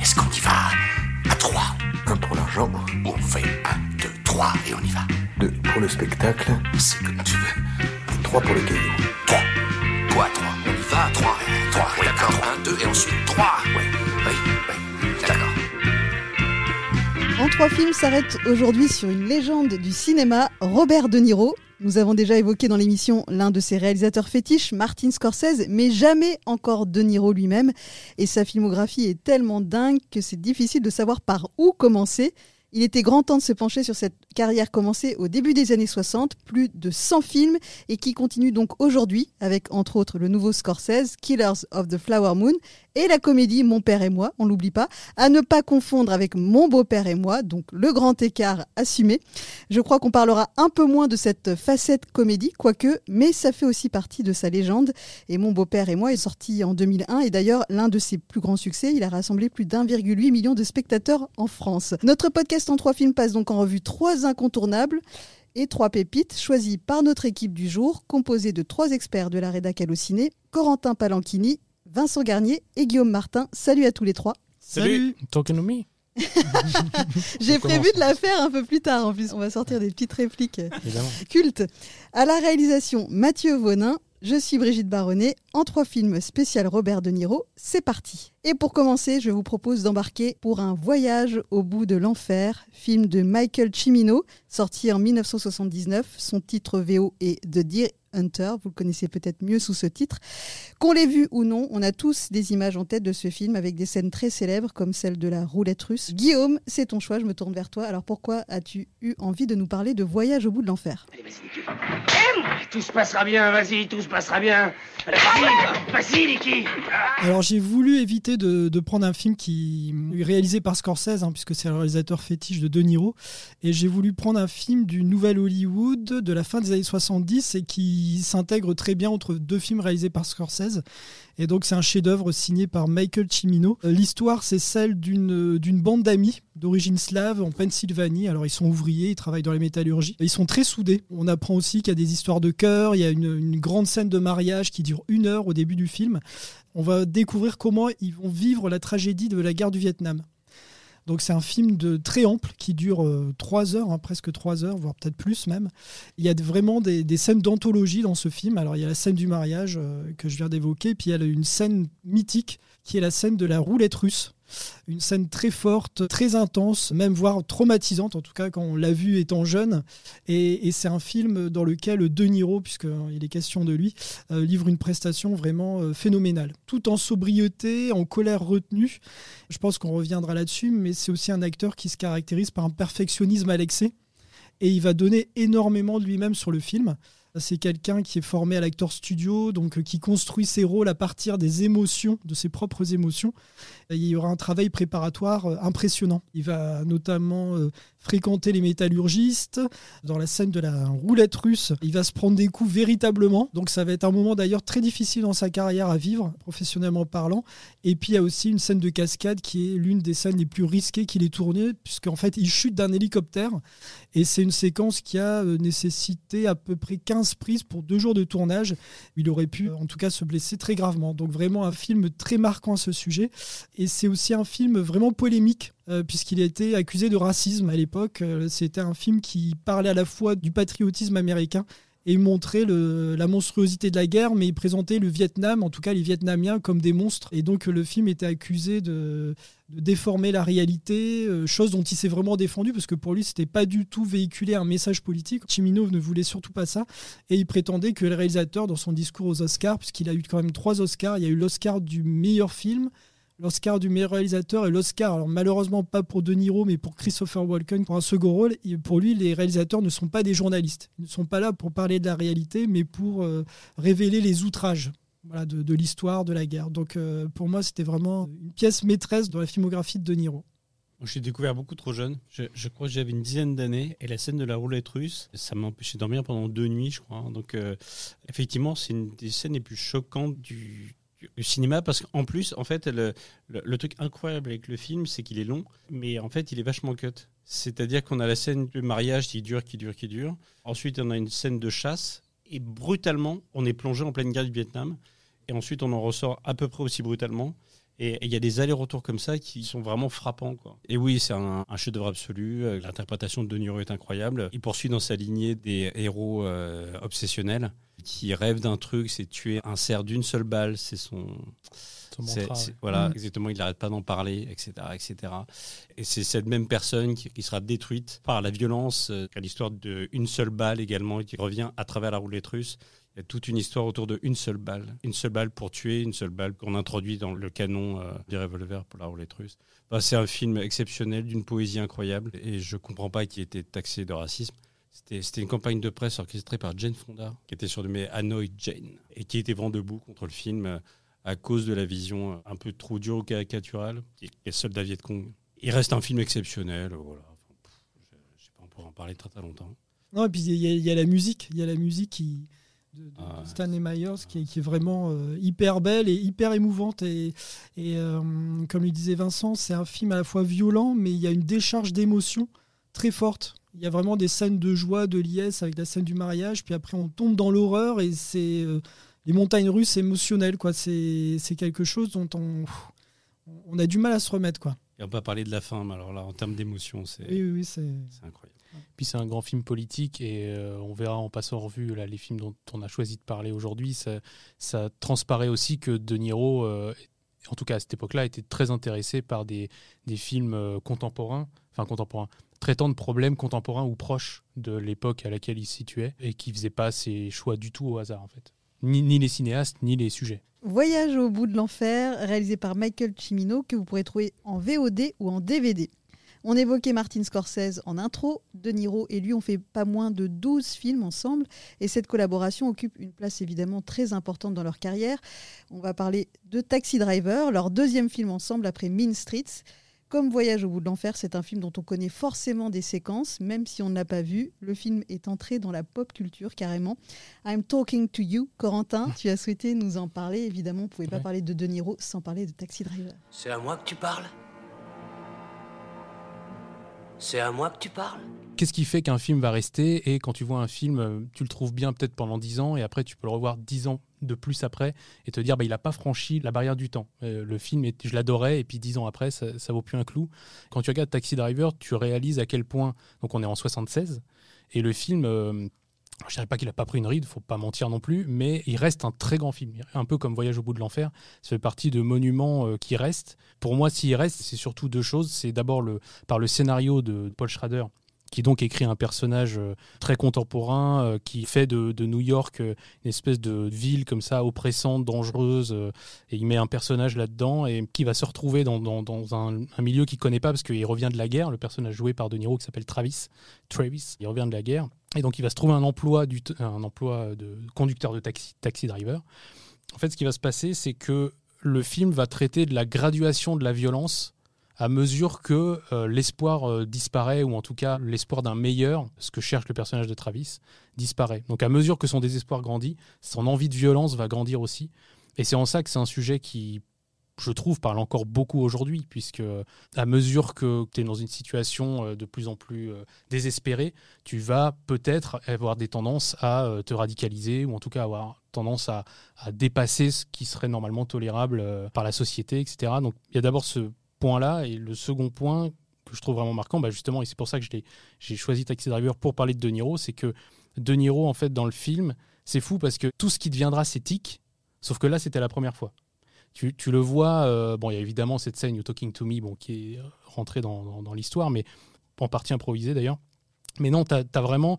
Est-ce qu'on y va à 3 Un pour l'argent, On fait 1, 2, 3 et on y va. deux pour le spectacle, C'est comme tu veux. trois pour les cailloux. 3. Toi, 3. On y va 3. 3. D'accord. 1, 2 et ensuite 3. Ouais. Oui, oui. D'accord. En trois films s'arrête aujourd'hui sur une légende du cinéma, Robert De Niro. Nous avons déjà évoqué dans l'émission l'un de ses réalisateurs fétiches, Martin Scorsese, mais jamais encore De Niro lui-même. Et sa filmographie est tellement dingue que c'est difficile de savoir par où commencer. Il était grand temps de se pencher sur cette carrière commencée au début des années 60, plus de 100 films, et qui continue donc aujourd'hui avec entre autres le nouveau Scorsese, Killers of the Flower Moon, et la comédie Mon père et moi, on l'oublie pas, à ne pas confondre avec Mon beau-père et moi, donc le grand écart assumé. Je crois qu'on parlera un peu moins de cette facette comédie, quoique, mais ça fait aussi partie de sa légende. Et Mon beau-père et moi est sorti en 2001 et d'ailleurs l'un de ses plus grands succès, il a rassemblé plus d'1,8 million de spectateurs en France. Notre podcast en trois films passe donc en revue trois incontournables et trois pépites choisies par notre équipe du jour, composée de trois experts de la rédac Allociné, Corentin Palanchini, Vincent Garnier et Guillaume Martin. Salut à tous les trois. Salut, Talking to me, J'ai prévu de la faire un peu plus tard en plus. On va sortir des petites répliques évidemment. cultes. À la réalisation, Mathieu Vonin. Je suis Brigitte Baronnet. En trois films spécial Robert De Niro, c'est parti. Et pour commencer, je vous propose d'embarquer pour un voyage au bout de l'enfer, film de Michael Cimino, sorti en 1979. Son titre VO est The Deer Hunter. Vous le connaissez peut-être mieux sous ce titre. Qu'on l'ait vu ou non, on a tous des images en tête de ce film avec des scènes très célèbres comme celle de la roulette russe. Guillaume, c'est ton choix, je me tourne vers toi. Alors pourquoi as-tu eu envie de nous parler de Voyage au bout de l'enfer? Allez, vas-y, Niki. Tout se passera bien, vas-y, tout se passera bien. Vas-y, vas-y, Niki. Alors j'ai voulu éviter de, de prendre un film qui est réalisé par Scorsese, hein, puisque c'est le réalisateur fétiche de De Niro, et j'ai voulu prendre un film du Nouvel Hollywood de la fin des années 70 et qui s'intègre très bien entre deux films réalisés par Scorsese. Et donc c'est un chef-d'œuvre signé par Michael Cimino. Euh, L'histoire c'est celle d'une d'une bande d'amis d'origine slave en Pennsylvanie. Alors ils sont ouvriers, ils travaillent dans les métallurgies. Ils sont très soudés. On apprend aussi qu'il y a des histoires de cœur. Il y a une, une grande scène de mariage qui dure une heure au début du film. On va découvrir comment ils vont vivre la tragédie de la guerre du Vietnam. Donc c'est un film de très ample qui dure euh, trois heures, hein, presque trois heures, voire peut-être plus même. Il y a vraiment des, des scènes d'anthologie dans ce film. Alors il y a la scène du mariage euh, que je viens d'évoquer, puis il y a une scène mythique qui est la scène de la roulette russe. Une scène très forte, très intense, même voire traumatisante, en tout cas quand on l'a vu étant jeune. Et, c'est un film dans lequel De Niro, puisqu'il est question de lui, euh, livre une prestation vraiment euh, phénoménale. Tout en sobriété, en colère retenue. Je pense qu'on reviendra là-dessus, mais c'est aussi un acteur qui se caractérise par un perfectionnisme à l'excès. Et il va donner énormément de lui-même sur le film. C'est quelqu'un qui est formé à l'acteur studio, donc euh, qui construit ses rôles à partir des émotions, de ses propres émotions. Il y aura un travail préparatoire euh, impressionnant. Il va notamment euh, fréquenter les métallurgistes. Dans la scène de la roulette russe, il va se prendre des coups véritablement. Donc ça va être un moment d'ailleurs très difficile dans sa carrière à vivre, professionnellement parlant. Et puis il y a aussi une scène de cascade qui est l'une des scènes les plus risquées qu'il ait tournées, puisqu'en fait il chute d'un hélicoptère. Et c'est une séquence qui a euh, nécessité à peu près 15 prises pour deux jours de tournage. Il aurait pu en tout cas se blesser très gravement. Donc vraiment un film très marquant à ce sujet. Et c'est aussi un film vraiment polémique, euh, puisqu'il a été accusé de racisme à l'époque. Euh, C'était un film qui parlait à la fois du patriotisme américain et montrait le- la monstruosité de la guerre, mais il présentait le Vietnam, en tout cas les Vietnamiens, comme des monstres. Et donc le film était accusé de, déformer la réalité, euh, chose dont il s'est vraiment défendu, parce que pour lui, c'était pas du tout véhiculer un message politique. Chimino ne voulait surtout pas ça, et il prétendait que le réalisateur, dans son discours aux Oscars, puisqu'il a eu quand même trois Oscars, il y a eu l'Oscar du meilleur film, l'Oscar du meilleur réalisateur et l'Oscar, alors malheureusement pas pour De Niro, mais pour Christopher Walken pour un second rôle. Et pour lui, les réalisateurs ne sont pas des journalistes. Ils ne sont pas là pour parler de la réalité, mais pour euh, révéler les outrages. Voilà, de, l'histoire de la guerre. Donc euh, pour moi, c'était vraiment une pièce maîtresse dans la filmographie de De Niro. Je l'ai découvert beaucoup trop jeune. Je, je crois que j'avais une dizaine d'années. Et la scène de la roulette russe, ça m'a empêché de dormir pendant deux nuits, je crois. Donc, euh, effectivement, c'est une des scènes les plus choquantes du, du cinéma. Parce qu'en plus, en fait, le, le- le truc incroyable avec le film, c'est qu'il est long. Mais en fait, il est vachement cut. C'est-à-dire qu'on a la scène de mariage qui dure, qui dure, qui dure. Ensuite, on a une scène de chasse. Et brutalement, on est plongé en pleine guerre du Vietnam. Et ensuite on en ressort à peu près aussi brutalement. Et il y a des allers-retours comme ça qui sont vraiment frappants. Quoi. Et oui, c'est un, un chef-d'œuvre absolu. Euh, L'interprétation de De Niro est incroyable. Il poursuit dans sa lignée des héros euh, obsessionnels qui rêvent d'un truc, c'est tuer un cerf d'une seule balle. C'est son. Son mantra, ouais. Voilà, Mm. exactement. Il n'arrête pas d'en parler, etc., etc. Et c'est cette même personne qui, qui sera détruite par la violence. euh, à l'histoire d'une seule balle également, qui revient à travers la roulette russe. Toute une histoire autour de une seule balle. Une seule balle pour tuer, une seule balle qu'on introduit dans le canon euh, des revolvers pour la roulette russe. C'est un film exceptionnel, d'une poésie incroyable. Et je comprends pas qu'il ait été taxé de racisme. C'était une campagne de presse orchestrée par Jane Fonda, qui était surnommée Hanoi Jane, et qui était vent debout contre le film euh, à cause de la vision euh, un peu trop dure ou caricaturale, qui est, celle d'Aviet Kong. Il reste un film exceptionnel, euh, voilà. Je, je sais pas, on pourrait en parler très très longtemps. Non, et puis il y a la musique, il y a la musique qui, de, de Ah. Stanley Myers qui est, qui est vraiment euh, hyper belle et hyper émouvante. Et, et, euh, comme le disait Vincent, c'est un film à la fois violent, mais il y a une décharge d'émotions très forte. Il y a vraiment des scènes de joie, de liesse avec la scène du mariage, puis après on tombe dans l'horreur et c'est euh, les montagnes russes émotionnelles. quoi. C'est c'est quelque chose dont on, on a du mal à se remettre. quoi. Et on peut pas parler de la fin, mais alors là, en termes d'émotion, c'est Oui, oui, oui, c'est. c'est incroyable. Puis c'est un grand film politique et euh, on verra en passant en revue là, les films dont on a choisi de parler aujourd'hui. Ça, ça transparaît aussi que De Niro, euh, en tout cas à cette époque-là, était très intéressé par des, des films euh, contemporains, enfin contemporains, traitant de problèmes contemporains ou proches de l'époque à laquelle il se situait et qui faisait pas ses choix du tout au hasard en fait. Ni, ni les cinéastes, ni les sujets. Voyage au bout de l'enfer, réalisé par Michael Cimino, que vous pourrez trouver en VOD ou en DVD. On évoquait Martin Scorsese en intro. De Niro et lui ont fait pas moins de 12 films ensemble. Et cette collaboration occupe une place évidemment très importante dans leur carrière. On va parler de Taxi Driver, leur deuxième film ensemble après Mean Streets. Comme Voyage au bout de l'enfer, c'est un film dont on connaît forcément des séquences, même si on ne l'a pas vu. Le film est entré dans la pop culture carrément. I'm talking to you, Corentin. Tu as souhaité nous en parler. Évidemment, on ne pouvait pas parler de De Niro sans parler de Taxi Driver. C'est à moi que tu parles? C'est à moi que tu parles? Qu'est-ce qui fait qu'un film va rester et quand tu vois un film, euh, tu le trouves bien peut-être pendant 10 ans et après tu peux le revoir 10 ans de plus après et te dire bah, il n'a pas franchi la barrière du temps. Euh, le film, est- je l'adorais et puis 10 ans après, ça, ça vaut plus un clou. Quand tu regardes Taxi Driver, tu réalises à quel point, donc on est en 76 et le film, euh, je dirais pas qu'il a pas pris une ride, faut pas mentir non plus, mais il reste un très grand film, un peu comme Voyage au bout de l'enfer. Ça fait partie de monuments euh, qui restent. Pour moi, s'il reste, c'est surtout deux choses. C'est d'abord par le scénario de Paul Schrader, qui donc écrit un personnage euh, très contemporain, euh, qui fait de, New York euh, une espèce de ville comme ça, oppressante, dangereuse, et il met un personnage là-dedans, et qui va se retrouver dans, un, milieu qu'il connaît pas, parce qu'il revient de la guerre, le personnage joué par De Niro qui s'appelle Travis, Travis, il revient de la guerre, et donc il va se trouver un emploi, du un emploi de conducteur de taxi, taxi driver. En fait, ce qui va se passer, c'est que le film va traiter de la graduation de la violence à mesure que euh, l'espoir euh, disparaît, ou en tout cas l'espoir d'un meilleur, ce que cherche le personnage de Travis, disparaît. Donc à mesure que son désespoir grandit, son envie de violence va grandir aussi. Et c'est en ça que c'est un sujet qui, je trouve, parle encore beaucoup aujourd'hui, puisque à mesure que tu es dans une situation euh, de plus en plus désespérée, tu vas peut-être avoir des tendances à te radicaliser, ou en tout cas avoir tendance à, à dépasser ce qui serait normalement tolérable par la société, etc. Donc il y a d'abord ce point-là, et le second point que je trouve vraiment marquant, bah justement, et c'est pour ça que j'ai choisi Taxi Driver pour parler de De Niro, c'est que De Niro, en fait, dans le film, c'est fou parce que tout ce qui deviendra, c'est tic, sauf que là, c'était la première fois. Tu, tu le vois, euh, bon, il y a évidemment cette scène You Talking to Me, bon, qui est rentrée dans, dans- dans l'histoire, mais en partie improvisée d'ailleurs. Mais non, tu as, vraiment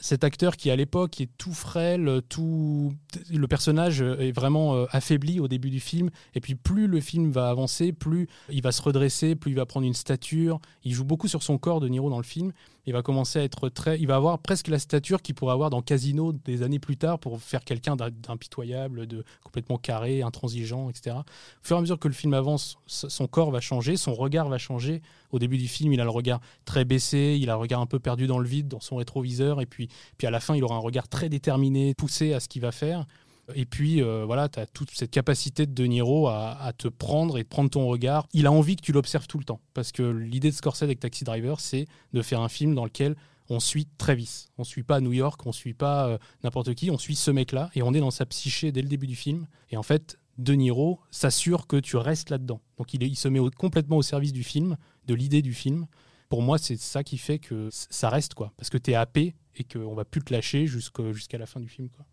cet acteur qui, à l'époque, est tout frêle, tout. Le personnage est vraiment euh, affaibli au début du film. Et puis, plus le film va avancer, plus il va se redresser, plus il va prendre une stature. Il joue beaucoup sur son corps, De Niro, dans le film. Il va commencer à être très. Il va avoir presque la stature qu'il pourrait avoir dans Casino des années plus tard pour faire quelqu'un d'im- d'impitoyable, de complètement carré, intransigeant, etc. Au fur et à mesure que le film avance, son corps va changer, son regard va changer. Au début du film, il a le regard très baissé, il a le regard un peu perdu dans le vide, dans son rétroviseur, et puis, puis à la fin, il aura un regard très déterminé, poussé à ce qu'il va faire. Et puis euh, voilà, tu as toute cette capacité de De Niro à, te prendre et de prendre ton regard. Il a envie que tu l'observes tout le temps. Parce que l'idée de Scorsese avec Taxi Driver, c'est de faire un film dans lequel on suit Travis. On suit pas New York, on suit pas euh, n'importe qui, on suit ce mec-là et on est dans sa psyché dès le début du film. Et en fait, De Niro s'assure que tu restes là-dedans. Donc il, se met complètement au service du film, de l'idée du film. Pour moi, c'est ça qui fait que ça reste, quoi. Parce que tu es happé et qu'on va plus te lâcher jusqu'à la fin du film, quoi.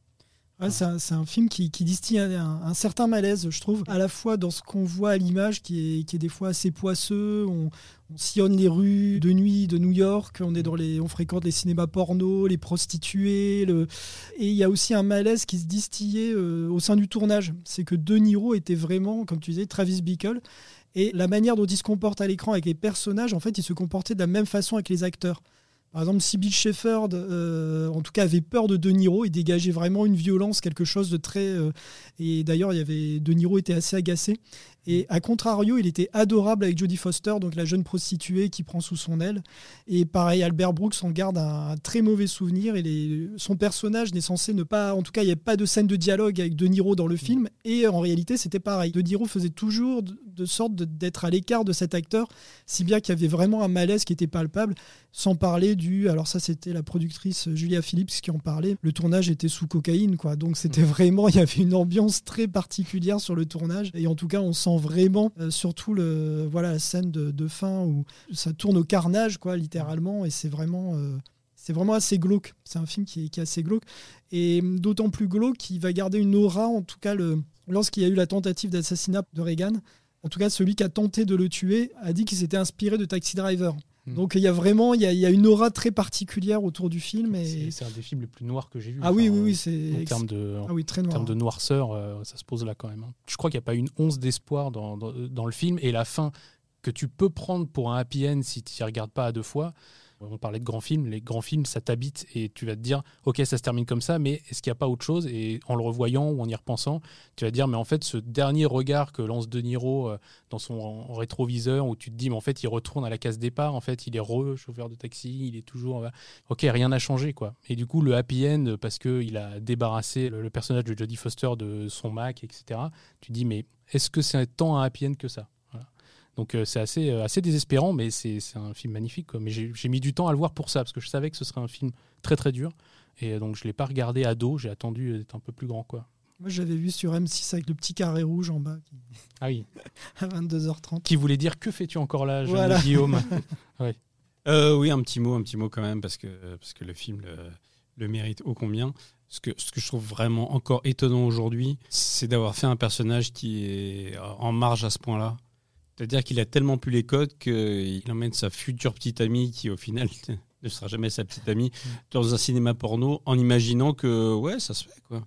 C'est un, film qui, distille un, certain malaise, je trouve, à la fois dans ce qu'on voit à l'image, qui est, des fois assez poisseux. On, on sillonne les rues de nuit de New York, on, est dans les, on fréquente les cinémas porno, les prostituées. Et il y a aussi un malaise qui se distillait euh, au sein du tournage. C'est que De Niro était vraiment, comme tu disais, Travis Bickle. Et la manière dont il se comporte à l'écran avec les personnages, en fait, il se comportait de la même façon avec les acteurs. Par exemple, Sybil Shepherd, euh, en tout cas, avait peur de De Niro et dégageait vraiment une violence, quelque chose de très. euh, et d'ailleurs, il avait De Niro était assez agacé. Et à contrario, il était adorable avec Jodie Foster, donc la jeune prostituée qui prend sous son aile. Et pareil, Albert Brooks en garde un, un très mauvais souvenir. Et les- son personnage n'est censé ne pas. En tout cas, il n'y a pas de scène de dialogue avec De Niro dans le film. Et en réalité, c'était pareil. De Niro faisait toujours de, de sorte d'être à l'écart de cet acteur, si bien qu'il y avait vraiment un malaise qui était palpable. Sans parler du. Alors, ça, c'était la productrice Julia Phillips qui en parlait. Le tournage était sous cocaïne, quoi. Donc, c'était vraiment. Il y avait une ambiance très particulière sur le tournage. Et en tout cas, on sent vraiment, euh, surtout le, voilà, la scène de, fin où ça tourne au carnage, quoi, littéralement. Et c'est vraiment. euh, c'est vraiment assez glauque. C'est un film qui est, qui est assez glauque. Et d'autant plus glauque qu'il va garder une aura, en tout cas, lorsqu'il y a eu la tentative d'assassinat de Reagan. En tout cas, celui qui a tenté de le tuer a dit qu'il s'était inspiré de Taxi Driver. Hmm. Donc il y a vraiment il y a, il y a une aura très particulière autour du film. Et... C'est un des films les plus noirs que j'ai vu. Ah oui, Enfin, oui, oui, En c'est termes de, ah oui, très en termes de noirceur, euh, ça se pose là quand même. hein. Je crois qu'il n'y a pas une once d'espoir dans, dans, dans le film et la fin que tu peux prendre pour un happy end si tu n'y regardes pas à deux fois. On parlait de grands films, les grands films, ça t'habite et tu vas te dire, ok, ça se termine comme ça, mais est-ce qu'il n'y a pas autre chose? Et en le revoyant ou en y repensant, tu vas te dire, mais en fait, ce dernier regard que lance De Niro euh, dans son rétroviseur, où tu te dis, mais en fait, il retourne à la case départ, en fait, il est re-chauffeur de taxi, il est toujours. euh, ok, rien n'a changé, quoi. Et du coup, le happy end, parce qu'il a débarrassé le, personnage de Jodie Foster de son Mac, etc., tu te dis, mais est-ce que c'est tant un happy end que ça? Donc euh, c'est assez, euh, assez désespérant, mais c'est c'est un film magnifique. quoi. Mais j'ai mis du temps à le voir pour ça, parce que je savais que ce serait un film très très dur. Et euh, donc je ne l'ai pas regardé ado, j'ai attendu d'être un peu plus grand. quoi. Moi, j'avais vu sur M6 avec le petit carré rouge en bas qui- Ah oui. à 22h30. Qui voulait dire que fais-tu encore là, jeune Voilà. Guillaume? Euh, oui, un petit mot, un petit mot quand même, parce que, parce que le film le, le mérite ô combien. Ce que, ce que je trouve vraiment encore étonnant aujourd'hui, c'est d'avoir fait un personnage qui est en marge à ce point-là. C'est-à-dire qu'il a tellement plus les codes qu'il emmène sa future petite amie, qui au final ne sera jamais sa petite amie, dans un cinéma porno, en imaginant que ouais, ça se fait quoi.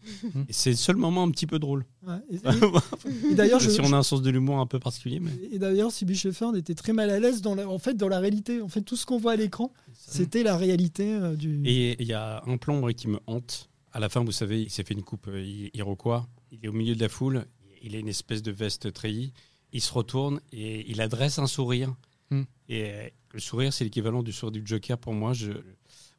Et c'est le seul moment un petit peu drôle. Ouais, et- et- et d'ailleurs, je- si on a un sens de l'humour un peu particulier, mais Et d'ailleurs, Sybil Shepherd était très mal à l'aise dans la, en fait, dans la réalité. En fait, tout ce qu'on voit à l'écran, c'était la réalité euh, du. Et il y a un plan moi, qui me hante. À la fin, vous savez, il s'est fait une coupe euh, iroquois. Il est au milieu de la foule. Il a une espèce de veste treillie. Il se retourne et il adresse un sourire. Hmm. Et euh, le sourire, c'est l'équivalent du sourire du Joker pour moi. Je,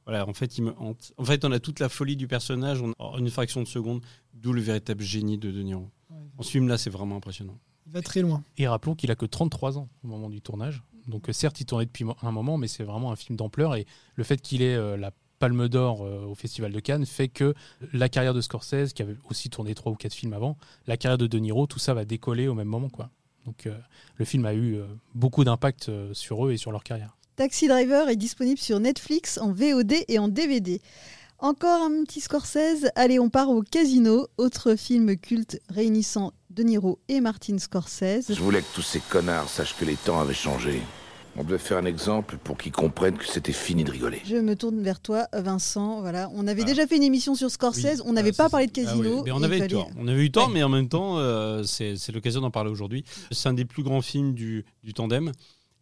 voilà, en fait, il me hante. En fait, on a toute la folie du personnage on- en une fraction de seconde, d'où le véritable génie de De Niro. Ouais. En ce film-là, c'est vraiment impressionnant. Il va très loin. Et rappelons qu'il a que 33 ans au moment du tournage. Donc euh, certes, il tournait depuis un moment, mais c'est vraiment un film d'ampleur. Et le fait qu'il ait euh, la Palme d'Or euh, au Festival de Cannes fait que la carrière de Scorsese, qui avait aussi tourné trois ou quatre films avant, la carrière de De Niro, tout ça va décoller au même moment. quoi. Donc euh, le film a eu euh, beaucoup d'impact euh, sur eux et sur leur carrière. Taxi Driver est disponible sur Netflix en VOD et en DVD. Encore un petit Scorsese. Allez, on part au Casino, autre film culte réunissant De Niro et Martin Scorsese. Je voulais que tous ces connards sachent que les temps avaient changé. On devait faire un exemple pour qu'ils comprennent que c'était fini de rigoler. Je me tourne vers toi, Vincent. Voilà, on avait Ah. déjà fait une émission sur Scorsese. Oui. on n'avait Ah, pas parlé de ah oui, Casino. mais on avait eu fallait- tort. On avait eu tort, mais en même temps, euh, c'est l'occasion d'en parler aujourd'hui. C'est un des plus grands films du, du tandem.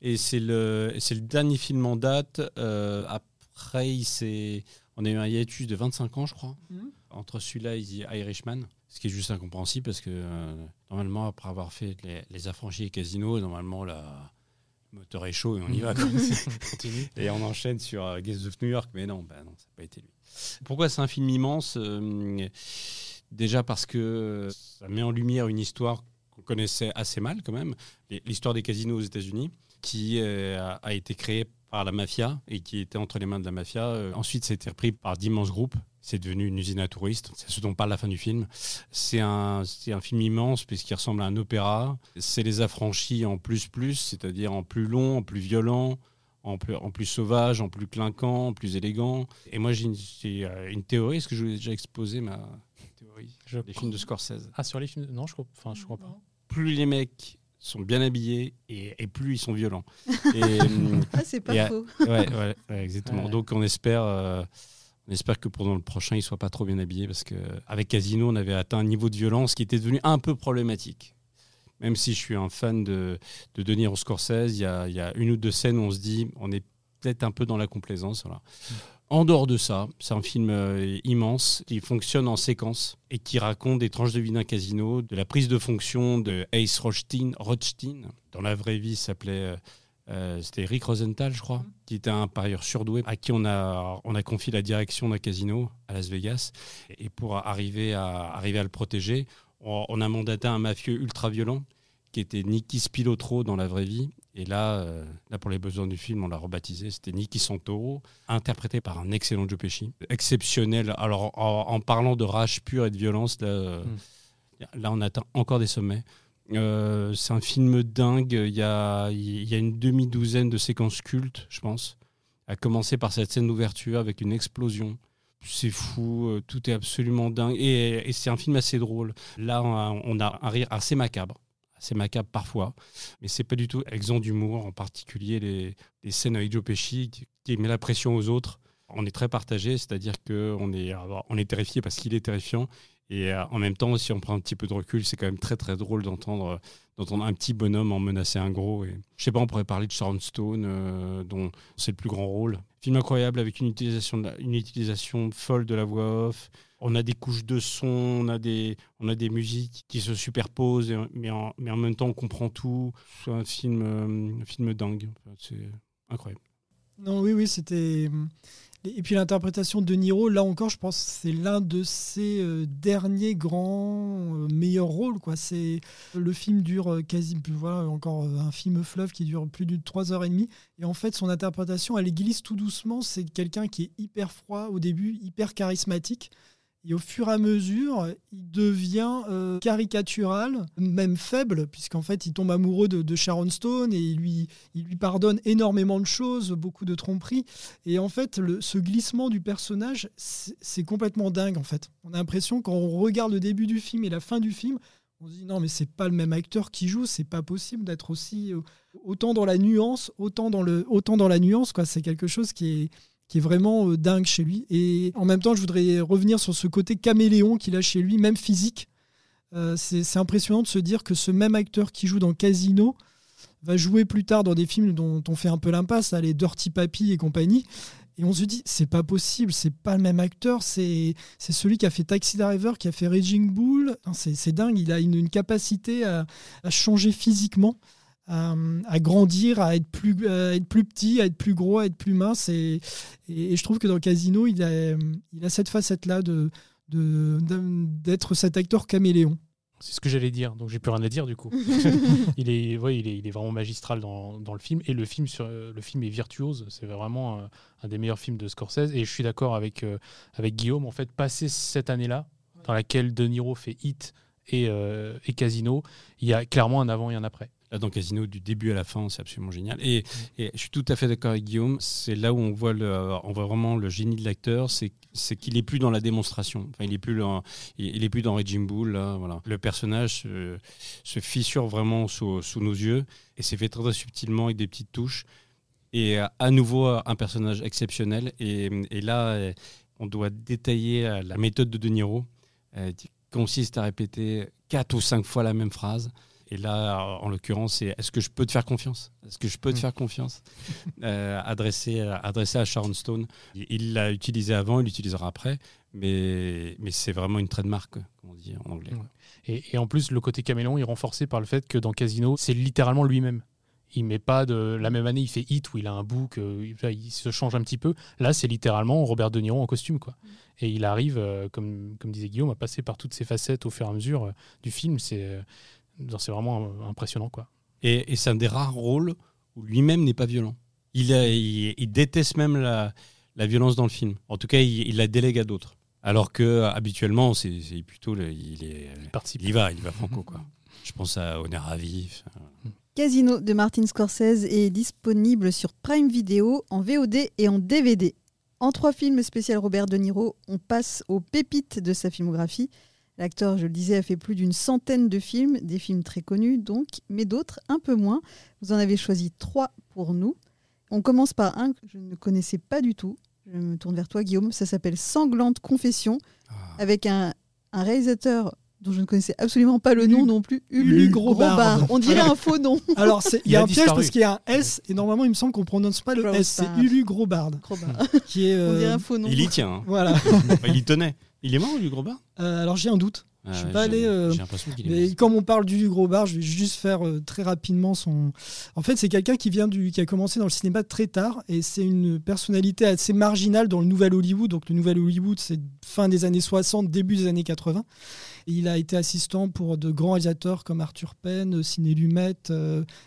Et c'est le, c'est le dernier film en date. Euh, après, il s'est- on a eu un hiatus de 25 ans, je crois. Mhm. Entre celui-là et The Irishman. Ce qui est juste incompréhensible parce que euh, normalement, après avoir fait les, les affranchis et Casino, normalement, la, moteur est chaud et on y va. Et on enchaîne sur euh, Gates of New York, mais non, bah non, ça n'a pas été lui. Pourquoi c'est un film immense Euh, Déjà parce que ça met en lumière une histoire qu'on connaissait assez mal quand même, l'histoire des casinos aux États-Unis, qui euh, a, a été créée par la mafia et qui était entre les mains de la mafia. Euh, ensuite, ça a été repris par d'immenses groupes. C'est devenu une usine à touristes. C'est ce dont parle la fin du film. C'est un, c'est un film immense puisqu'il ressemble à un opéra. C'est les affranchis en plus plus, c'est-à-dire en plus long, en plus violent, en plus, en plus sauvage, en plus clinquant, en plus élégant. Et moi, j'ai une, j'ai, euh, une théorie. Est-ce que je vous ai déjà exposé ma théorie Je Les films de Scorsese? Ah, sur les films Non, je crois, enfin, je crois pas. Plus les mecs sont bien habillés et, et plus ils sont violents. Et, hum, Ah, c'est pas Et faux. ouais, ouais, ouais, exactement. Ouais. Donc on espère, euh, on espère que pendant le prochain, il soit pas trop bien habillé parce que avec Casino, on avait atteint un niveau de violence qui était devenu un peu problématique. Même si je suis un fan de, de Denis Scorsese, il y a, une ou deux scènes où on se dit, on est peut-être un peu dans la complaisance. En dehors de ça, c'est un film euh, immense qui fonctionne en séquence et qui raconte des tranches de vie d'un casino, de la prise de fonction de Ace Rothstein. Rothstein dans la vraie vie, s'appelait euh, euh, c'était Rick Rosenthal, je crois, qui était un parieur surdoué à qui on a, on a confié la direction d'un casino à Las Vegas. Et pour arriver à, arriver à le protéger, on, on a mandaté un mafieux ultra violent qui était Nicky Spilotro dans la vraie vie. Et là, euh, là, pour les besoins du film, on l'a rebaptisé. C'était Nicky Santoro, interprété par un excellent Joe Pesci. Exceptionnel. Alors, en, en parlant de rage pure et de violence, là, euh, là on atteint encore des sommets. Euh, c'est un film dingue. Il y a, une demi-douzaine de séquences cultes, je pense. À commencer par cette scène d'ouverture avec une explosion. C'est fou, euh, tout est absolument dingue. Et, c'est un film assez drôle. Là, on a, un rire assez macabre. Assez macabre parfois. Mais c'est pas du tout exempt d'humour, en particulier les, scènes avec Joe Pesci qui, qui met la pression aux autres. On est très partagé, c'est-à-dire qu'on est, on est terrifié parce qu'il est terrifiant. Et euh, en même temps, si on prend un petit peu de recul, c'est quand même très très drôle d'entendre d'entendre un petit bonhomme en menacer un gros. Et, je sais pas, on pourrait parler de Sharon Stone, euh, dont c'est le plus grand rôle. Film incroyable avec une utilisation, une utilisation folle de la voix off. On a des couches de son, on a des, on a des musiques qui se superposent, mais en, mais en même temps on comprend tout. C'est un film, euh, film dingue. C'est incroyable. Non, oui, oui, c'était. Et puis l'interprétation de Niro, là encore, je pense que c'est l'un de ses euh, derniers grands euh, meilleurs rôles. Quoi. C'est le film dure euh, quasi, voilà, encore euh, un film fleuve qui dure plus de 3 heures et demie. Et en fait, son interprétation, elle glisse tout doucement. C'est quelqu'un qui est hyper froid au début, hyper charismatique. Et au fur et à mesure, il devient euh, caricatural, même faible, puisqu'en fait, il tombe amoureux de, Sharon Stone et il lui, il lui pardonne énormément de choses, beaucoup de tromperies. Et en fait, le- ce glissement du personnage, c'est c'est complètement dingue, en fait. On a l'impression, quand on regarde le début du film et la fin du film, on se dit non, mais c'est pas le même acteur qui joue, c'est pas possible d'être aussi. euh, autant dans la nuance, autant dans, le, autant dans la nuance, quoi. C'est quelque chose qui est qui est vraiment euh, dingue chez lui. Et en même temps, je voudrais revenir sur ce côté caméléon qu'il a chez lui, même physique. Euh, c'est impressionnant de se dire que ce même acteur qui joue dans Casino va jouer plus tard dans des films dont on fait un peu l'impasse, les Dirty Papi et compagnie. Et on se dit, c'est pas possible, c'est pas le même acteur, c'est celui qui a fait Taxi Driver, qui a fait Raging Bull. C'est dingue, il a une, capacité à changer physiquement, à, à grandir, à être, plus, à être plus petit, à être plus gros, à être plus mince. Et, et, et je trouve que dans Casino, il a, il a cette facette-là de d'être cet acteur caméléon. C'est ce que j'allais dire, donc j'ai plus rien à dire du coup. il, est, ouais, il, est, il est vraiment magistral dans, dans le film et le film, sur, le film est virtuose. C'est vraiment euh, un des meilleurs films de Scorsese et je suis d'accord avec, euh, avec Guillaume. En fait, passer cette année-là, dans laquelle De Niro fait Hit et, euh, et Casino, il y a clairement un avant et un après. Là, dans Casino, du début à la fin, c'est absolument génial. Et, et je suis tout à fait d'accord avec Guillaume. C'est là où on voit, le, on voit vraiment le génie de l'acteur. C'est qu'il est plus dans la démonstration. Enfin, il est plus dans, il, est plus dans Raging Bull. Là, voilà. Le personnage se, se fissure vraiment sous, sous nos yeux et c'est fait très, très subtilement avec des petites touches. Et euh, à nouveau, un personnage exceptionnel. Et, et là, euh, on doit détailler euh, la méthode de De Niro, qui consiste à répéter quatre ou cinq fois la même phrase. Et là, en l'occurrence, c'est est-ce que je peux te faire confiance? Est-ce que je peux te Mm. faire confiance? Euh, adressé, adressé à Sharon Stone. Il- l'a utilisé avant, il l'utilisera après, mais, mais c'est vraiment une trademark, comme on dit en anglais. Et, et en plus, le côté caméléon est renforcé par le fait que dans Casino, c'est littéralement lui-même. Il met pas de la même année, il fait Hit où il a un bouc, euh, il, se change un petit peu. Là, c'est littéralement Robert De Niro en costume, quoi. Et il arrive, euh, comme, comme disait Guillaume, à passer par toutes ces facettes au fur et à mesure euh, du film. C'est euh, c'est vraiment euh, impressionnant, quoi. Et, et c'est un des rares rôles où lui-même n'est pas violent. Il, a- il, il déteste même la, la violence dans le film. En tout cas, il, il la délègue à d'autres. Alors que euh, habituellement, c'est plutôt le- il, est, Il participe. il y va, il va franco quoi. Je pense à Honneur à vif. Casino de Martin Scorsese est disponible sur Prime Video en VOD et en DVD. En trois films spécial Robert De Niro, on passe aux pépites de sa filmographie. L'acteur, je le disais, a fait plus d'une centaine de films, des films très connus donc, mais d'autres un peu moins. Vous en avez choisi trois pour nous. On commence par un que je ne connaissais pas du tout. Je me tourne vers toi, Guillaume. Ça s'appelle Sanglante Confession, avec un, un réalisateur dont je ne connaissais absolument pas le nom non plus, Ulu. Grobard. On dirait un faux nom. Alors, c'est- il y Il a un piège parce qu'il y a un S et normalement, il me semble qu'on prononce pas le S. C'est. Ulu Grobard, Grobard. qui est. On dirait euh, un faux nom. Il y tient. hein. Voilà. Il y tenait. Il est mort, lui, gros bar? Euh, alors, j'ai un doute. Je suis pas allé, euh, J'ai l'impression qu'il est Mais comme on parle du gros bar, je vais juste faire euh, très rapidement son. En fait, c'est quelqu'un qui vient du, qui a commencé dans le cinéma très tard et c'est une personnalité assez marginale dans le nouvel Hollywood. Donc le nouvel Hollywood, c'est fin des années 60, début des années 80. Et il a été assistant pour de grands réalisateurs comme Arthur Penn, Ciné Lumet,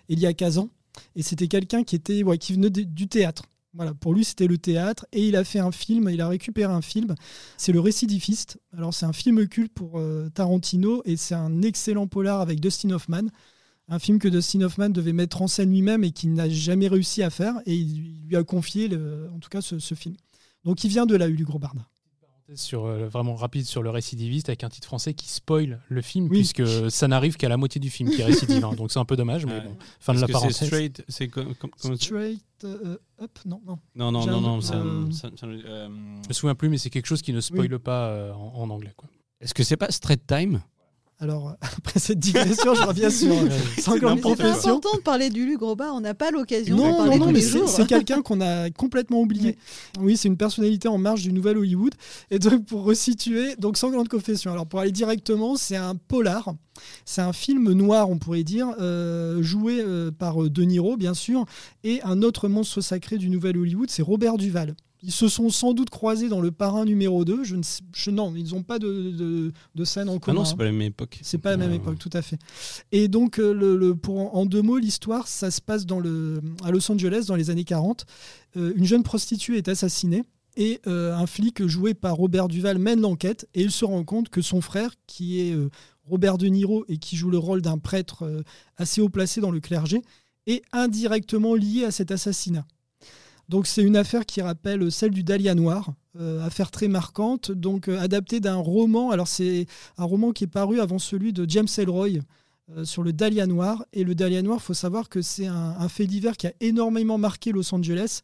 Elia Kazan. Et c'était quelqu'un qui était, ouais, qui venait de- du théâtre. Voilà, pour lui, c'était le théâtre. Et il a fait un film, il a récupéré un film. C'est Le Récidiviste. Alors, c'est un film culte pour euh, Tarantino et c'est un excellent polar avec Dustin Hoffman. Un film que Dustin Hoffman devait mettre en scène lui-même et qu'il n'a jamais réussi à faire. Et il lui a confié, en tout cas, ce, film. Donc, il vient de là, Ulu Grobard. Sur, euh, vraiment rapide sur le récidiviste avec un titre français qui spoil le film Oui. puisque ça n'arrive qu'à la moitié du film qui est récidive. hein. donc c'est un peu dommage, mais Ouais. bon, fin de la parenthèse. c'est straight, c'est comme, Straight euh, up Non, non. Non, non, non, non. ça- euh, ça- ça- euh, Je me souviens plus, mais c'est quelque chose qui ne spoile pas euh, en, en anglais. Quoi. Est-ce que c'est pas Straight Time? Alors, après cette digression, je reviens sur Sanglante n'importe C'est Confession. important de parler du Luc Grobard, on n'a pas l'occasion de Non, parler non, non, mais c'est quelqu'un qu'on a complètement oublié. Oui, c'est une personnalité en marge du nouvel Hollywood. Et donc, pour resituer, donc Sanglante Confession. Alors, pour aller directement, c'est un polar. C'est un film noir, on pourrait dire, euh, joué euh, par euh, De Niro, bien sûr, et un autre monstre sacré du nouvel Hollywood, c'est Robert Duval. Ils se sont sans doute croisés dans le parrain numéro 2. Je ne sais- je- non, ils n'ont pas de, de, de scène en Ah commun. non, hein. c'est pas la même époque. C'est pas la même Euh, époque, tout à fait. Et donc, euh, le, le- pour, en deux mots, l'histoire, ça se passe dans le, à Los Angeles dans les années 40. Euh, une jeune prostituée est assassinée et euh, un flic joué par Robert Duval mène l'enquête et il se rend compte que son frère, qui est euh, Robert De Niro et qui joue le rôle d'un prêtre assez haut placé dans le clergé, est indirectement lié à cet assassinat. Donc c'est une affaire qui rappelle celle du Dahlia Noir, euh, affaire très marquante, donc euh, adaptée d'un roman. Alors c'est un roman qui est paru avant celui de James Ellroy euh, sur le Dahlia Noir. Et le Dahlia Noir, faut savoir que c'est un, fait divers qui a énormément marqué Los Angeles,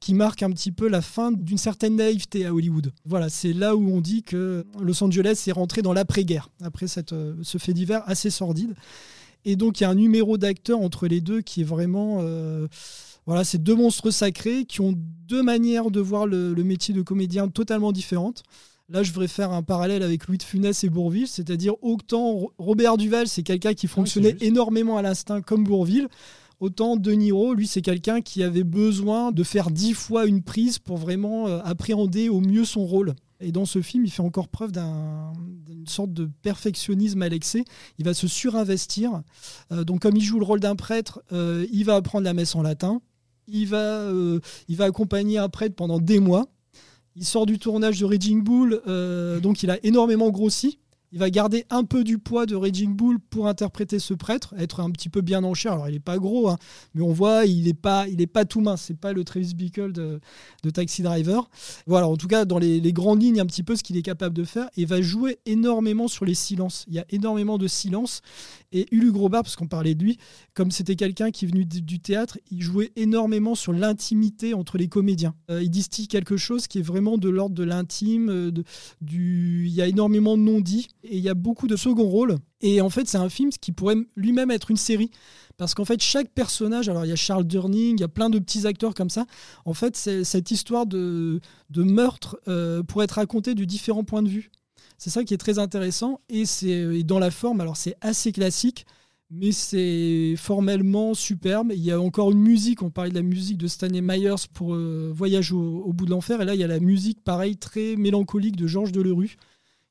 qui marque un petit peu la fin d'une certaine naïveté à Hollywood. Voilà, c'est là où on dit que Los Angeles est rentré dans l'après-guerre, après cette, euh, ce fait divers assez sordide. Et donc il y a un numéro d'acteurs entre les deux qui est vraiment... voilà, c'est deux monstres sacrés qui ont deux manières de voir le, le métier de comédien totalement différentes. Là, je voudrais faire un parallèle avec Louis de Funès et Bourville, c'est-à-dire autant Ro- Robert Duval, c'est quelqu'un qui fonctionnait juste. énormément à l'instinct comme Bourville, autant De Niro, lui, c'est quelqu'un qui avait besoin de faire dix fois une prise pour vraiment euh, appréhender au mieux son rôle. Et dans ce film, il fait encore preuve d'un- d'une sorte de perfectionnisme à l'excès. Il va se surinvestir. Euh, donc, comme il joue le rôle d'un prêtre, euh, il va apprendre la messe en latin. Il va, euh, il va accompagner un prêtre pendant des mois. Il sort du tournage de Raging Bull, euh, donc il a énormément grossi. Il va garder un peu du poids de Raging Bull pour interpréter ce prêtre, être un petit peu bien en chair. Alors il n'est pas gros, hein, mais on voit il n'est pas, il est pas tout mince. C'est pas le Travis Bickle de, Taxi Driver. Voilà, en tout cas dans les, grandes lignes un petit peu ce qu'il est capable de faire. Et va jouer énormément sur les silences. Il y a énormément de silence. Et Ulu Grobard, parce qu'on parlait de lui, comme c'était quelqu'un qui est venu du, théâtre, il jouait énormément sur l'intimité entre les comédiens. Euh, il distille quelque chose qui est vraiment de l'ordre de l'intime, euh, du... il y a énormément de non-dits et il y a beaucoup de second rôle. Et en fait, c'est un film qui pourrait lui-même être une série. Parce qu'en fait, chaque personnage, alors il y a Charles Durning, il y a plein de petits acteurs comme ça. En fait, cette histoire de, meurtre euh, pourrait être racontée de différents points de vue. C'est ça qui est très intéressant. Et c'est et dans la forme, alors c'est assez classique, mais c'est formellement superbe. Il y a encore une musique, on parlait de la musique de Stanley Myers pour euh, Voyage au, au bout de l'enfer. Et là, il y a la musique, pareil, très mélancolique de Georges Delerue,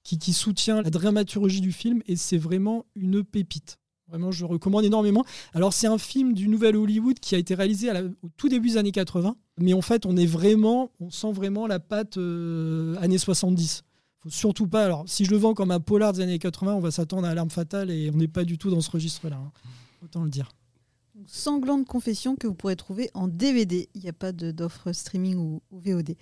qui, soutient la dramaturgie du film. Et c'est vraiment une pépite. Vraiment, je recommande énormément. Alors, c'est un film du Nouvel Hollywood qui a été réalisé à au tout début des années 80. Mais en fait, on est vraiment, on sent vraiment la patte euh, années 70. Faut surtout pas. Alors, si je le vends comme un polar des années 80, on va s'attendre à L'arme fatale et on n'est pas du tout dans ce registre-là. hein. Autant le dire. Sanglante confession que vous pourrez trouver en DVD. Il n'y a pas d'offre streaming ou VOD.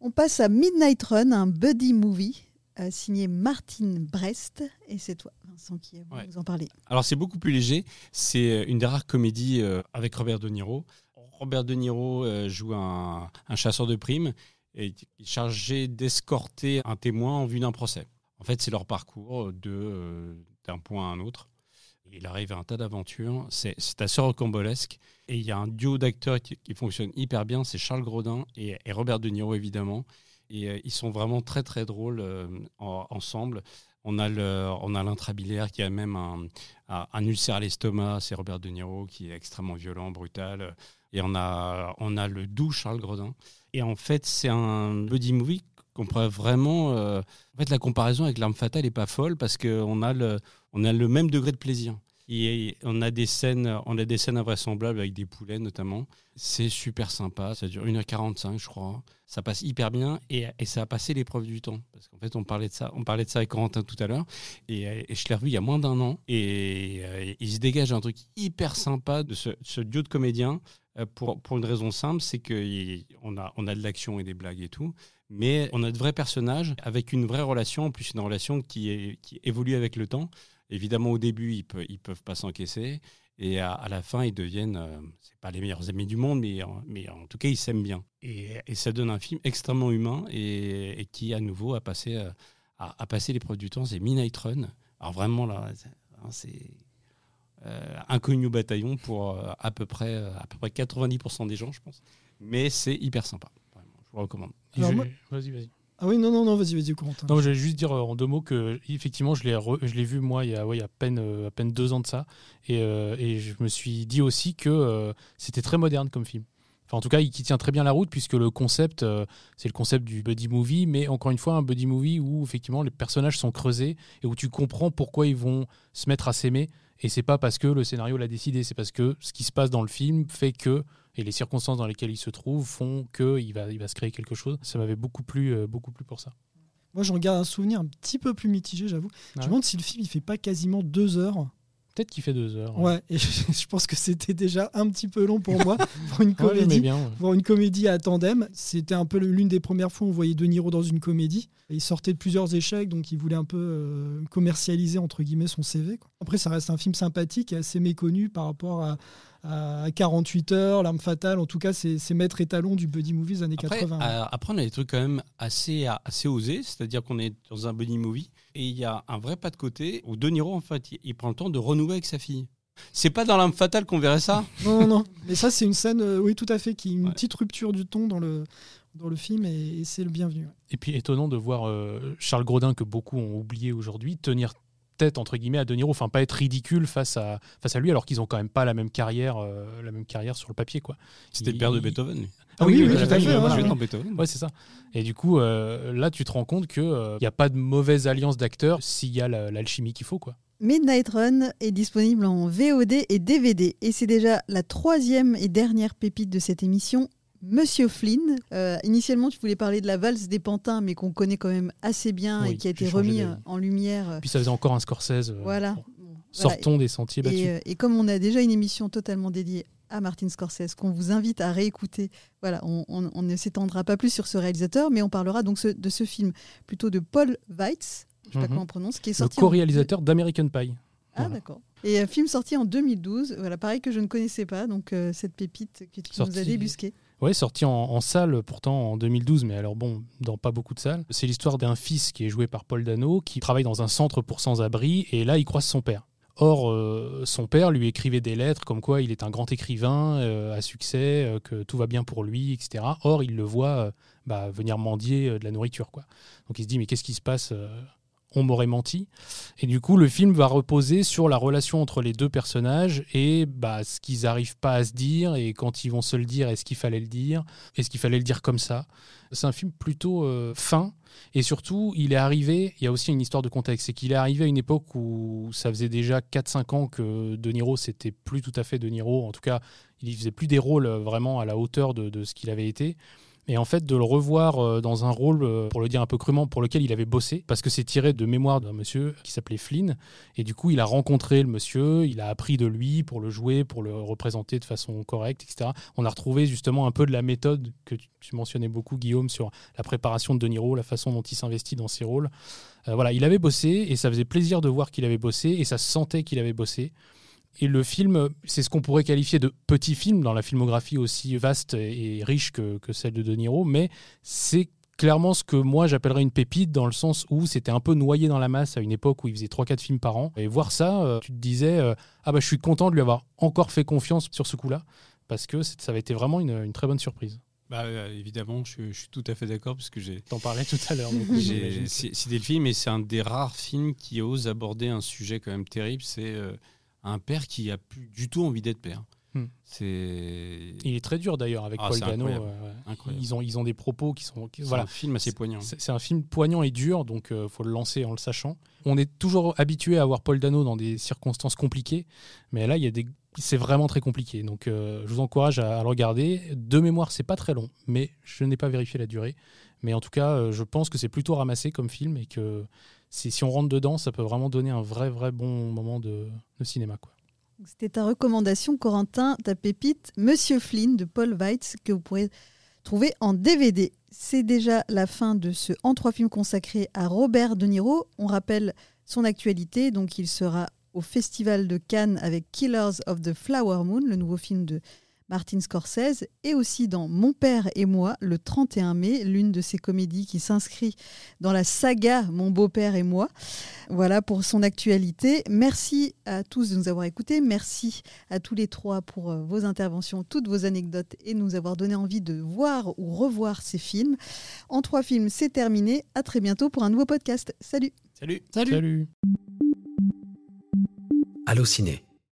On passe à Midnight Run, un buddy movie euh, signé Martine Brest. Et c'est toi, Vincent, qui va Ouais. nous en parler. Alors c'est beaucoup plus léger. C'est une des rares comédies euh, avec Robert De Niro. Robert De Niro euh, joue un, un chasseur de primes et est chargé d'escorter un témoin en vue d'un procès. En fait, c'est leur parcours de euh, d'un point à un autre. Il arrive à un tas d'aventures. C'est c'est assez rocambolesque. Et il y a un duo d'acteurs qui, qui fonctionne hyper bien. C'est Charles Grodin et, et Robert De Niro, évidemment. Et euh, ils sont vraiment très, très drôles euh, en- ensemble. On a le- on a l'intrabilaire qui a même un, ulcère à l'estomac, c'est Robert De Niro qui est extrêmement violent, brutal. Et on a, on a le doux Charles Grodin. Et en fait, c'est un buddy movie qu'on pourrait vraiment. euh, en fait, la comparaison avec L'arme fatale n'est pas folle parce qu'on a, le, on a le même degré de plaisir. Et on a des scènes, on a des scènes invraisemblables avec des poulets notamment. C'est super sympa. Ça dure 1h45, je crois. Ça passe hyper bien et, ça a passé l'épreuve du temps. Parce qu'en fait, on parlait de ça, on parlait de ça avec Corentin tout à l'heure. Et, et je l'ai revu il y a moins d'un an. Et euh, il se dégage un truc hyper sympa de ce, duo de comédiens euh, pour, pour une raison simple c'est qu'on a, on a de l'action et des blagues et tout. Mais on a de vrais personnages avec une vraie relation, en plus une relation qui évolue avec le temps. Évidemment, au début, ils peuvent, ils peuvent pas s'encaisser. Et à, à la fin, ils deviennent, euh, c'est pas les meilleurs amis du monde, mais, en- mais en tout cas, ils s'aiment bien. Et, et ça donne un film extrêmement humain et, et qui, à nouveau, a passé, euh, a, a passé l'épreuve du temps. C'est Midnight Run. Alors vraiment, là, c'est- hein, c'est euh, inconnu au bataillon pour euh, à, peu près, à peu près 90% des gens, je pense. Mais c'est hyper sympa. Vraiment, je vous recommande. Alors Je- moi- Vas-y, vas-y. Ah oui, non, non, non, vas-y, vas-y, Corentin. Non, je vais juste dire euh, en deux mots que effectivement, je l'ai je l'ai vu moi il y a, ouais, il à peine euh, à peine deux ans de ça, et, euh, et je me suis dit aussi que c'était très moderne comme film. Enfin, en tout cas, il qui tient très bien la route puisque le concept, c'est le concept du buddy movie, mais encore une fois, un buddy movie où effectivement les personnages sont creusés et où tu comprends pourquoi ils vont se mettre à s'aimer. Et c'est pas parce que le scénario l'a décidé, c'est parce que ce qui se passe dans le film fait que et les circonstances dans lesquelles il se trouve font qu'il va, il va se créer quelque chose. Ça m'avait beaucoup plu, euh, beaucoup plu pour ça. Moi, j'en garde un souvenir un petit peu plus mitigé, j'avoue. Je Ouais. me demande si le film il fait pas quasiment deux heures. Peut-être qu'il fait deux heures. Ouais, et je, je pense que c'était déjà un petit peu long pour moi pour une Ouais, comédie. bien. ouais. Pour une comédie à tandem, c'était un peu l'une des premières fois où on voyait De Niro dans une comédie. Il sortait de plusieurs échecs, donc il voulait un peu euh, commercialiser entre guillemets son CV. quoi. Après, ça reste un film sympathique et assez méconnu par rapport à, à 48 heures, L'arme fatale. En tout cas, c'est maître étalon du buddy movie des années Après, 80. euh, après, on a des trucs quand même assez, assez osés, c'est-à-dire qu'on est dans un buddy movie et il y a un vrai pas de côté où De Niro, en fait, il, il prend le temps de renouer avec sa fille. C'est pas dans l'âme fatale qu'on verrait ça Non, non, non. Mais ça, c'est une scène, euh, oui, tout à fait, qui est une Ouais. petite rupture du ton dans le, dans le film et, et c'est le bienvenu. ouais. Et puis étonnant de voir euh, Charles Grodin, que beaucoup ont oublié aujourd'hui, tenir tête entre guillemets à De Niro, enfin pas être ridicule face à, face à lui, alors qu'ils ont quand même pas la même carrière, euh, la même carrière sur le papier. quoi. C'était le Il- père de il- Beethoven. lui. Ah oui, oui, tout à tout à fait, voilà, ouais, Joué ouais. dans Beethoven. Ouais, c'est ça. Et du coup, euh, là, tu te rends compte qu'il n'y a pas de mauvaise alliance d'acteurs s'il y a la- l'alchimie qu'il faut. quoi. Midnight Run est disponible en VOD et DVD. Et c'est déjà la troisième et dernière pépite de cette émission. Monsieur Flynn, Euh, initialement tu voulais parler de la valse des pantins, mais qu'on connaît quand même assez bien Oui, et qui a été remis en lumière. Puis ça faisait encore un Scorsese. euh, Voilà. bon, Bon, voilà. Sortons des sentiers battus. Et, euh, et comme on a déjà une émission totalement dédiée à Martin Scorsese, qu'on vous invite à réécouter, voilà, on, on- on ne s'étendra pas plus sur ce réalisateur, mais on parlera donc ce- de ce film plutôt de Paul Weitz, je ne sais pas Mhm. comment on prononce, qui est le sorti. en- co-réalisateur d'American Pie. Ah Voilà. d'accord. Et un film sorti en 2012, voilà, pareil que je ne connaissais pas, donc euh, cette pépite que tu nous as débusquée. Ouais, sorti en, salle pourtant en 2012, mais alors bon, dans pas beaucoup de salles. C'est l'histoire d'un fils qui est joué par Paul Dano, qui travaille dans un centre pour sans-abri, et là il croise son père. Or, euh, son père lui écrivait des lettres comme quoi il est un grand écrivain euh, à succès, euh, que tout va bien pour lui, etc. Or, il le voit bah, venir mendier de la nourriture. Quoi. Donc il se dit, mais qu'est-ce qui se passe on m'aurait menti. Et du coup, le film va reposer sur la relation entre les deux personnages et bah, ce qu'ils n'arrivent pas à se dire et quand ils vont se le dire, est-ce qu'il fallait le dire? Est-ce qu'il fallait le dire comme ça? C'est un film plutôt euh, fin et surtout, il est arrivé, il y a aussi une histoire de contexte, c'est qu'il est arrivé à une époque où ça faisait déjà 4-5 ans que De Niro, c'était plus tout à fait De Niro. En tout cas, il faisait plus des rôles vraiment à la hauteur de ce qu'il avait été. Et en fait, de le revoir euh, dans un rôle, euh, pour le dire un peu crûment, pour lequel il avait bossé, parce que c'est tiré de mémoire d'un monsieur qui s'appelait Flynn. Et du coup, il a rencontré le monsieur, il a appris de lui pour le jouer, pour le représenter de façon correcte, etc. On a retrouvé justement un peu de la méthode que tu mentionnais beaucoup, Guillaume, sur la préparation de De Niro, la façon dont il s'investit dans ses rôles. Euh, voilà, il avait bossé et ça faisait plaisir de voir qu'il avait bossé et ça se sentait qu'il avait bossé. Et le film, c'est ce qu'on pourrait qualifier de petit film dans la filmographie aussi vaste et riche que, que celle de De Niro, mais c'est clairement ce que moi j'appellerais une pépite dans le sens où c'était un peu noyé dans la masse à une époque où il faisait 3-4 films par an. Et voir ça, euh, tu te disais, euh, ah bah je suis content de lui avoir encore fait confiance sur ce coup-là, parce que ça avait été vraiment une, une très bonne surprise. Bah, euh, évidemment, je, je suis tout à fait d'accord parce que j'ai T'en parlais tout à l'heure. j'ai cité le film et c'est un des rares films qui ose aborder un sujet quand même terrible. C'est euh, un père qui a plus du tout envie d'être père. C'est Il est très dur d'ailleurs avec Ah, Paul Dano. incroyable. Incroyable. Ils, ont, ils ont des propos qui sont. qui- c'est voilà. un film assez poignant. C'est un film poignant et dur, donc il faut le lancer en le sachant. On est toujours habitué à voir Paul Dano dans des circonstances compliquées, mais là, il y a des... c'est vraiment très compliqué. Donc, euh, je vous encourage à, à le regarder. De mémoire, c'est pas très long, mais je n'ai pas vérifié la durée. Mais en tout cas, euh, je pense que c'est plutôt ramassé comme film et que si, si on rentre dedans, ça peut vraiment donner un vrai, vrai bon moment de, de cinéma. Quoi. C'était ta recommandation, Corentin, ta pépite, Monsieur Flynn de Paul Weitz, que vous pourrez trouver en DVD. C'est déjà la fin de ce En trois films consacré à Robert De Niro. On rappelle son actualité, donc il sera au Festival de Cannes avec Killers of the Flower Moon, le nouveau film de Martin Scorsese, et aussi dans Mon père et moi, le 31 mai, l'une de ces comédies qui s'inscrit dans la saga Mon beau-père et moi. Voilà pour son actualité. Merci à tous de nous avoir écoutés. Merci à tous les trois pour euh, vos interventions, toutes vos anecdotes et nous avoir donné envie de voir ou revoir ces films. En trois films, c'est terminé. À très bientôt pour un nouveau podcast. Salut Salut Salut. Salut Allociné,